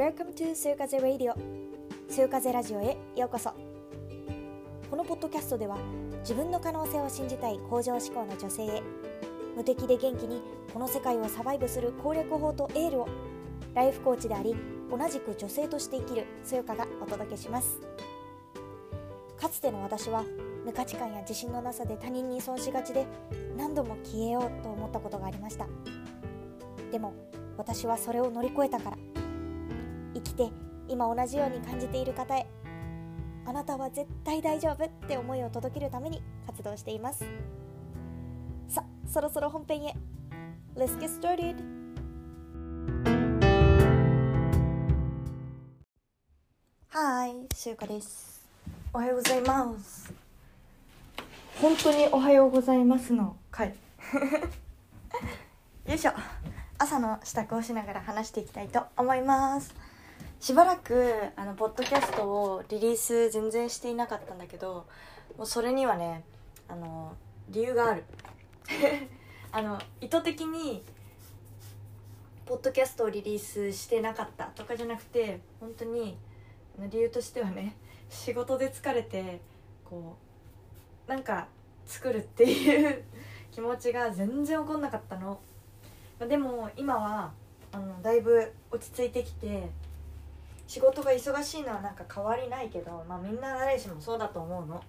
Welcome to そよ風 Radio そよ風ラジオへようこそ。このポッドキャストでは自分の可能性を信じたい向上志向の女性へ無敵で元気にこの世界をサバイブする攻略法とエールをライフコーチであり同じく女性として生きるそよかがお届けします。かつての私は無価値観や自信のなさで他人に依存しがちで何度も消えようと思ったことがありました。でも私はそれを乗り越えたから生きて今同じように感じている方へあなたは絶対大丈夫って思いを届けるために活動しています。さそろそろ本編へ。Let's get started! はーい、しゅうかです。おはようございます。本当におはようございますの回。よいしょ。朝の支度をしながら話していきたいと思いますしばらくあのポッドキャストをリリース全然していなかったんだけどもうそれにはねあの理由がある。あの意図的にポッドキャストをリリースしてなかったとかじゃなくて本当に理由としてはね仕事で疲れてこうなんか作るっていう 気持ちが全然起こんなかったの。でも今はあのだいぶ落ち着いてきて仕事が忙しいのはなんか変わりないけどまあみんな誰しもそうだと思うの。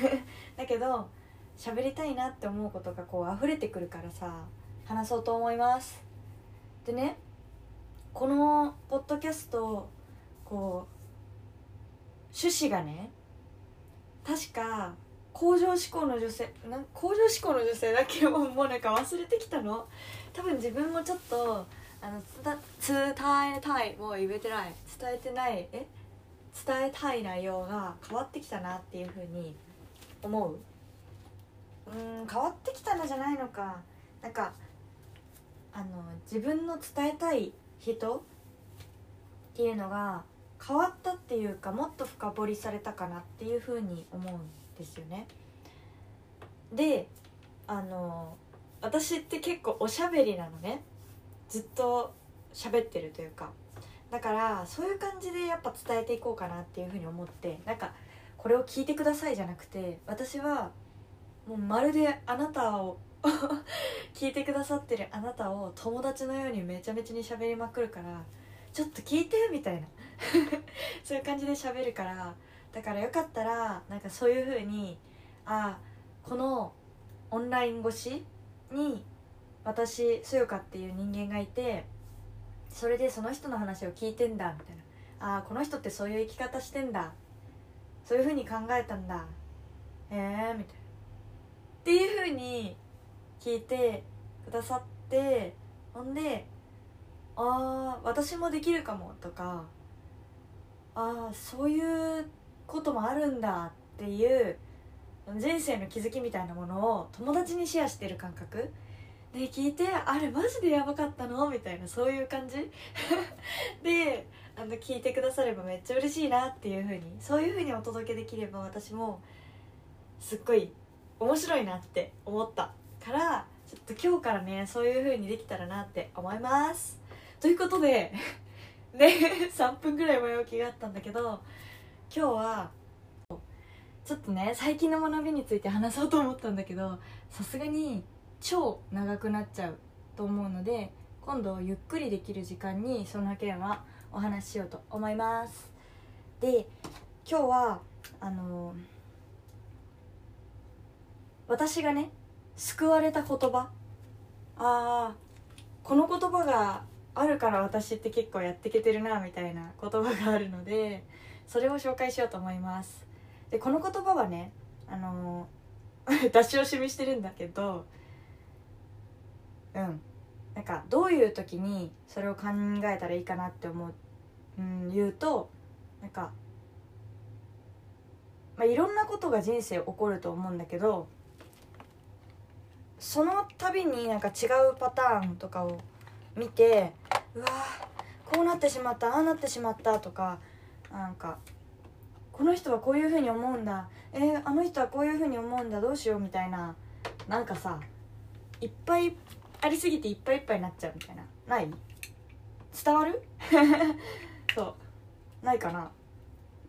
だけど喋りたいなって思うことがこう溢れてくるからさ話そうと思います。でねこのポッドキャストこう趣旨がね確か向上志向の女性なん向上志向の女性だけどもうなんか忘れてきたの。多分自分もちょっとあの伝えたいもう言えてない伝えてないえ伝えたい内容が変わってきたなっていうふうに思う？うん変わってきたのじゃないのかなんかあの自分の伝えたい人っていうのが変わったっていうかもっと深掘りされたかなっていうふうに思うんですよね。であの私って結構おしゃべりなのね。ずっと喋ってるというか。だからそういう感じでやっぱ伝えていこうかなっていうふうに思ってなんかこれを聞いてくださいじゃなくて私はもうまるであなたを 聞いてくださってるあなたを友達のようにめちゃめちゃに喋りまくるからちょっと聞いてみたいな。そういう感じで喋るからだからよかったらなんかそういう風にあこのオンライン越しに私そよかっていう人間がいてそれでその人の話を聞いてんだみたいな。ああこの人ってそういう生き方してんだ。そういう風に考えたんだ。えーみたいな。っていう風に聞いてくださってほんでああ私もできるかもとかああそういうこともあるんだっていう人生の気づきみたいなものを友達にシェアしてる感覚。で聞いてあれマジでやばかったの？みたいなそういう感じ？であの聞いてくださればめっちゃ嬉しいなっていうふうにそういうふうにお届けできれば私もすっごい面白いなって思ったからちょっと今日からねそういうふうにできたらなって思います。ということで ね3分ぐらい前置きがあったんだけど今日はちょっとね最近の学びについて話そうと思ったんだけどさすがに超長くなっちゃうと思うので今度ゆっくりできる時間にその件はお話ししようと思います。で今日はあの私がね救われた言葉。ああこの言葉があるから私って結構やってけてるなみたいな言葉があるのでそれを紹介しようと思います。でこの言葉はねあの 出し惜しみしてるんだけどうん。なんかどういう時にそれを考えたらいいかなって思う、うん、言うとなんか、まあ、いろんなことが人生起こると思うんだけどその度になんか違うパターンとかを見てうわこうなってしまったああなってしまったとかなんかこの人はこういうふうに思うんだえー、あの人はこういうふうに思うんだどうしようみたいななんかさいっぱいありすぎていっぱいいっぱいになっちゃうみたいな。ない？伝わる？そう。ないかな。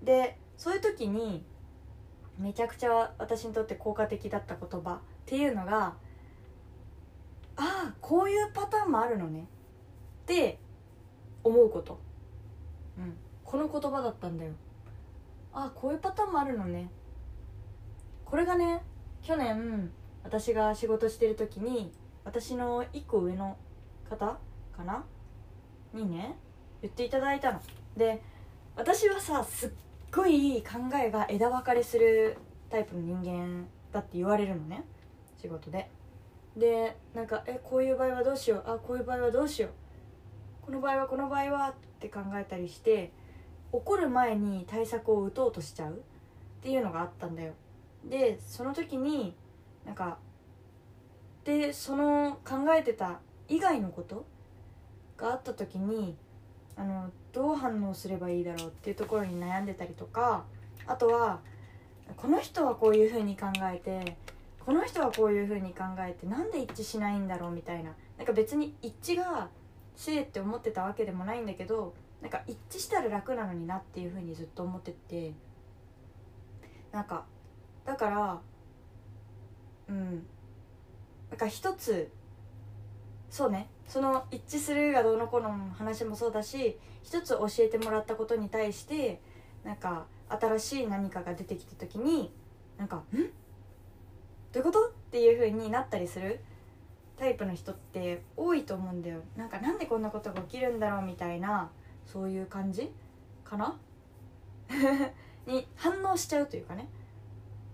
でそういう時にめちゃくちゃ私にとって効果的だった言葉っていうのがああこういうパターンもあるのね。って思うこと、うん、この言葉だったんだよ。ああこういうパターンもあるのね。これがね去年私が仕事してる時に私の1個上の方かな？にね言っていただいたの。で私はさすっごい考えが枝分かれするタイプの人間だって言われるのね。仕事で。でなんかえこういう場合はどうしよう？あこういう場合はどうしよう？この場合はこの場合はって考えたりして怒る前に対策を打とうとしちゃうっていうのがあったんだよ。でその時になんかでその考えてた以外のことがあった時にあのどう反応すればいいだろうっていうところに悩んでたりとかあとはこの人はこういうふうに考えてこの人はこういうふうに考えてなんで一致しないんだろうみたいななんか別に一致がせいって思ってたわけでもないんだけどなんか一致したら楽なのになっていうふうにずっと思っててなんかだからうんなんか一つそうねその一致するがどうのこうの話もそうだし一つ教えてもらったことに対してなんか新しい何かが出てきた時になんか「ん？どういうこと?」っていう風になったりするタイプの人って多いと思うんだよ。なんかなんでこんなことが起きるんだろうみたいなそういう感じかな？に反応しちゃうというかね。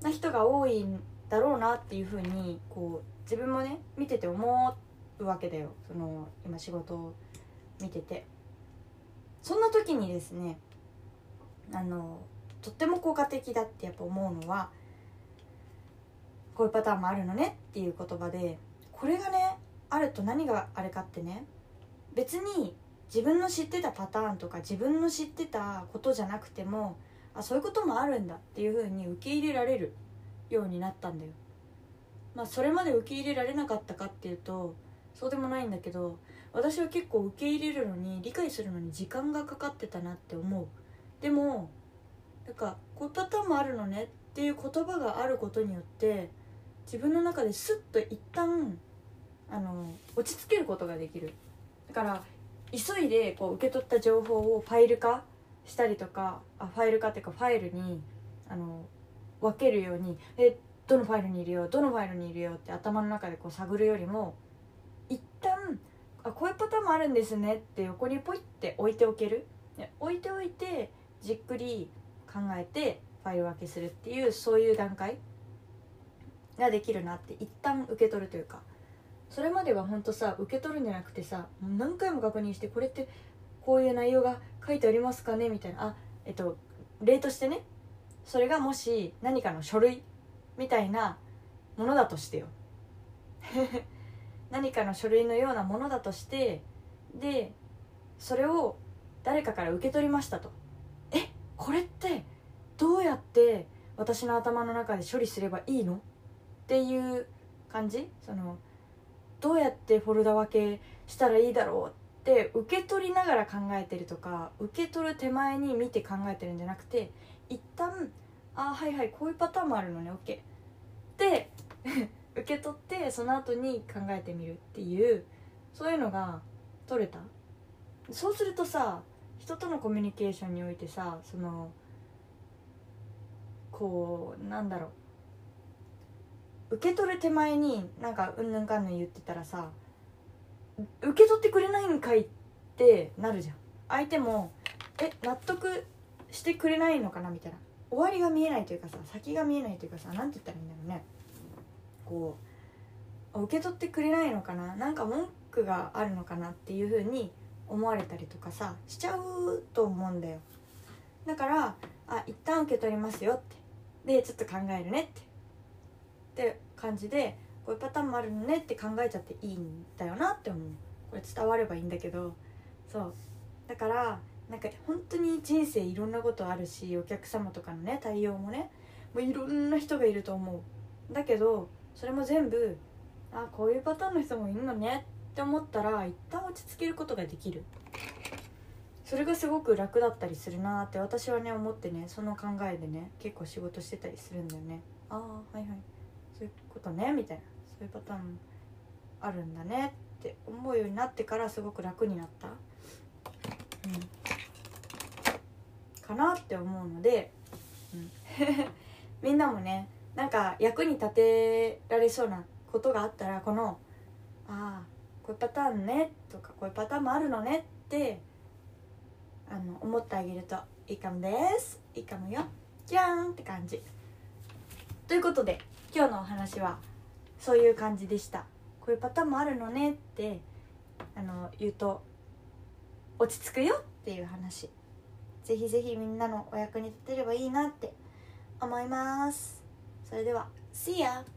な人が多いんだろうなっていうふうにこう自分もね見てて思うわけだよその今仕事を見ててそんな時にですねあのとっても効果的だってやっぱ思うのはこういうパターンもあるのねっていう言葉でこれがねあると何があれかってね別に自分の知ってたパターンとか自分の知ってたことじゃなくてもあそういうこともあるんだっていうふうに受け入れられるようになったんだよ。まあそれまで受け入れられなかったかっていうとそうでもないんだけど私は結構受け入れるのに理解するのに時間がかかってたなって思う。でもなんかこういうパターンもあるのねっていう言葉があることによって自分の中ですっと一旦あの落ち着けることができるだから急いでこう受け取った情報をファイル化したりとかあファイル化っていうかファイルにあの分けるようにえどのファイルにいるよどのファイルにいるよって頭の中でこう探るよりも一旦あこういうパターンもあるんですねって横にポイって置いておける。置いておいてじっくり考えてファイル分けするっていうそういう段階ができるなって一旦受け取るというか。それまでは本当さ受け取るんじゃなくてさ何回も確認してこれってこういう内容が書いてありますかねみたいな。あえっと例としてね。それがもし何かの書類みたいなものだとしてよ。何かの書類のようなものだとしてでそれを誰かから受け取りましたと。えこれってどうやって私の頭の中で処理すればいいの？っていう感じ？そのどうやってフォルダ分けしたらいいだろうって受け取りながら考えてるとか受け取る手前に見て考えてるんじゃなくて一旦ああはいはいこういうパターンもあるのね OK 受け取ってその後に考えてみるっていうそういうのが取れた。そうするとさ人とのコミュニケーションにおいてさそのこうなんだろう。受け取る手前になんかうんぬんかんぬん言ってたらさ受け取ってくれないんかいってなるじゃん。相手もえ納得してくれないのかなみたいな。終わりが見えないというかさ先が見えないというかさ何て言ったらいいんだろうね。こう受け取ってくれないのかな？なんか文句があるのかなっていう風に思われたりとかさしちゃうと思うんだよ。だからあ一旦受け取りますよって。でちょっと考えるねって。って感じでこういうパターンもあるのねって考えちゃっていいんだよなって思う。これ伝わればいいんだけど。そう。だからなんか本当に人生いろんなことあるしお客様とかのね対応もねもういろんな人がいると思う。だけどそれも全部あこういうパターンの人もいるのねって思ったら一旦落ち着けることができる。それがすごく楽だったりするなって私はね思ってねその考えでね結構仕事してたりするんだよね。ああはいはい。そういうことねみたいな。そういうパターンあるんだねって思うようになってからすごく楽になった、うん、かなって思うので、うん、みんなもねなんか役に立てられそうなことがあったらこの「ああこういうパターンね」とか「こういうパターンもあるのね」ってあの思ってあげるといいかもです。いいかもよ。じゃーんって感じ。ということで今日のお話はそういう感じでした。こういうパターンもあるのねってあの言うと落ち着くよっていう話。ぜひぜひみんなのお役に立てればいいなって思いますそれでは See ya!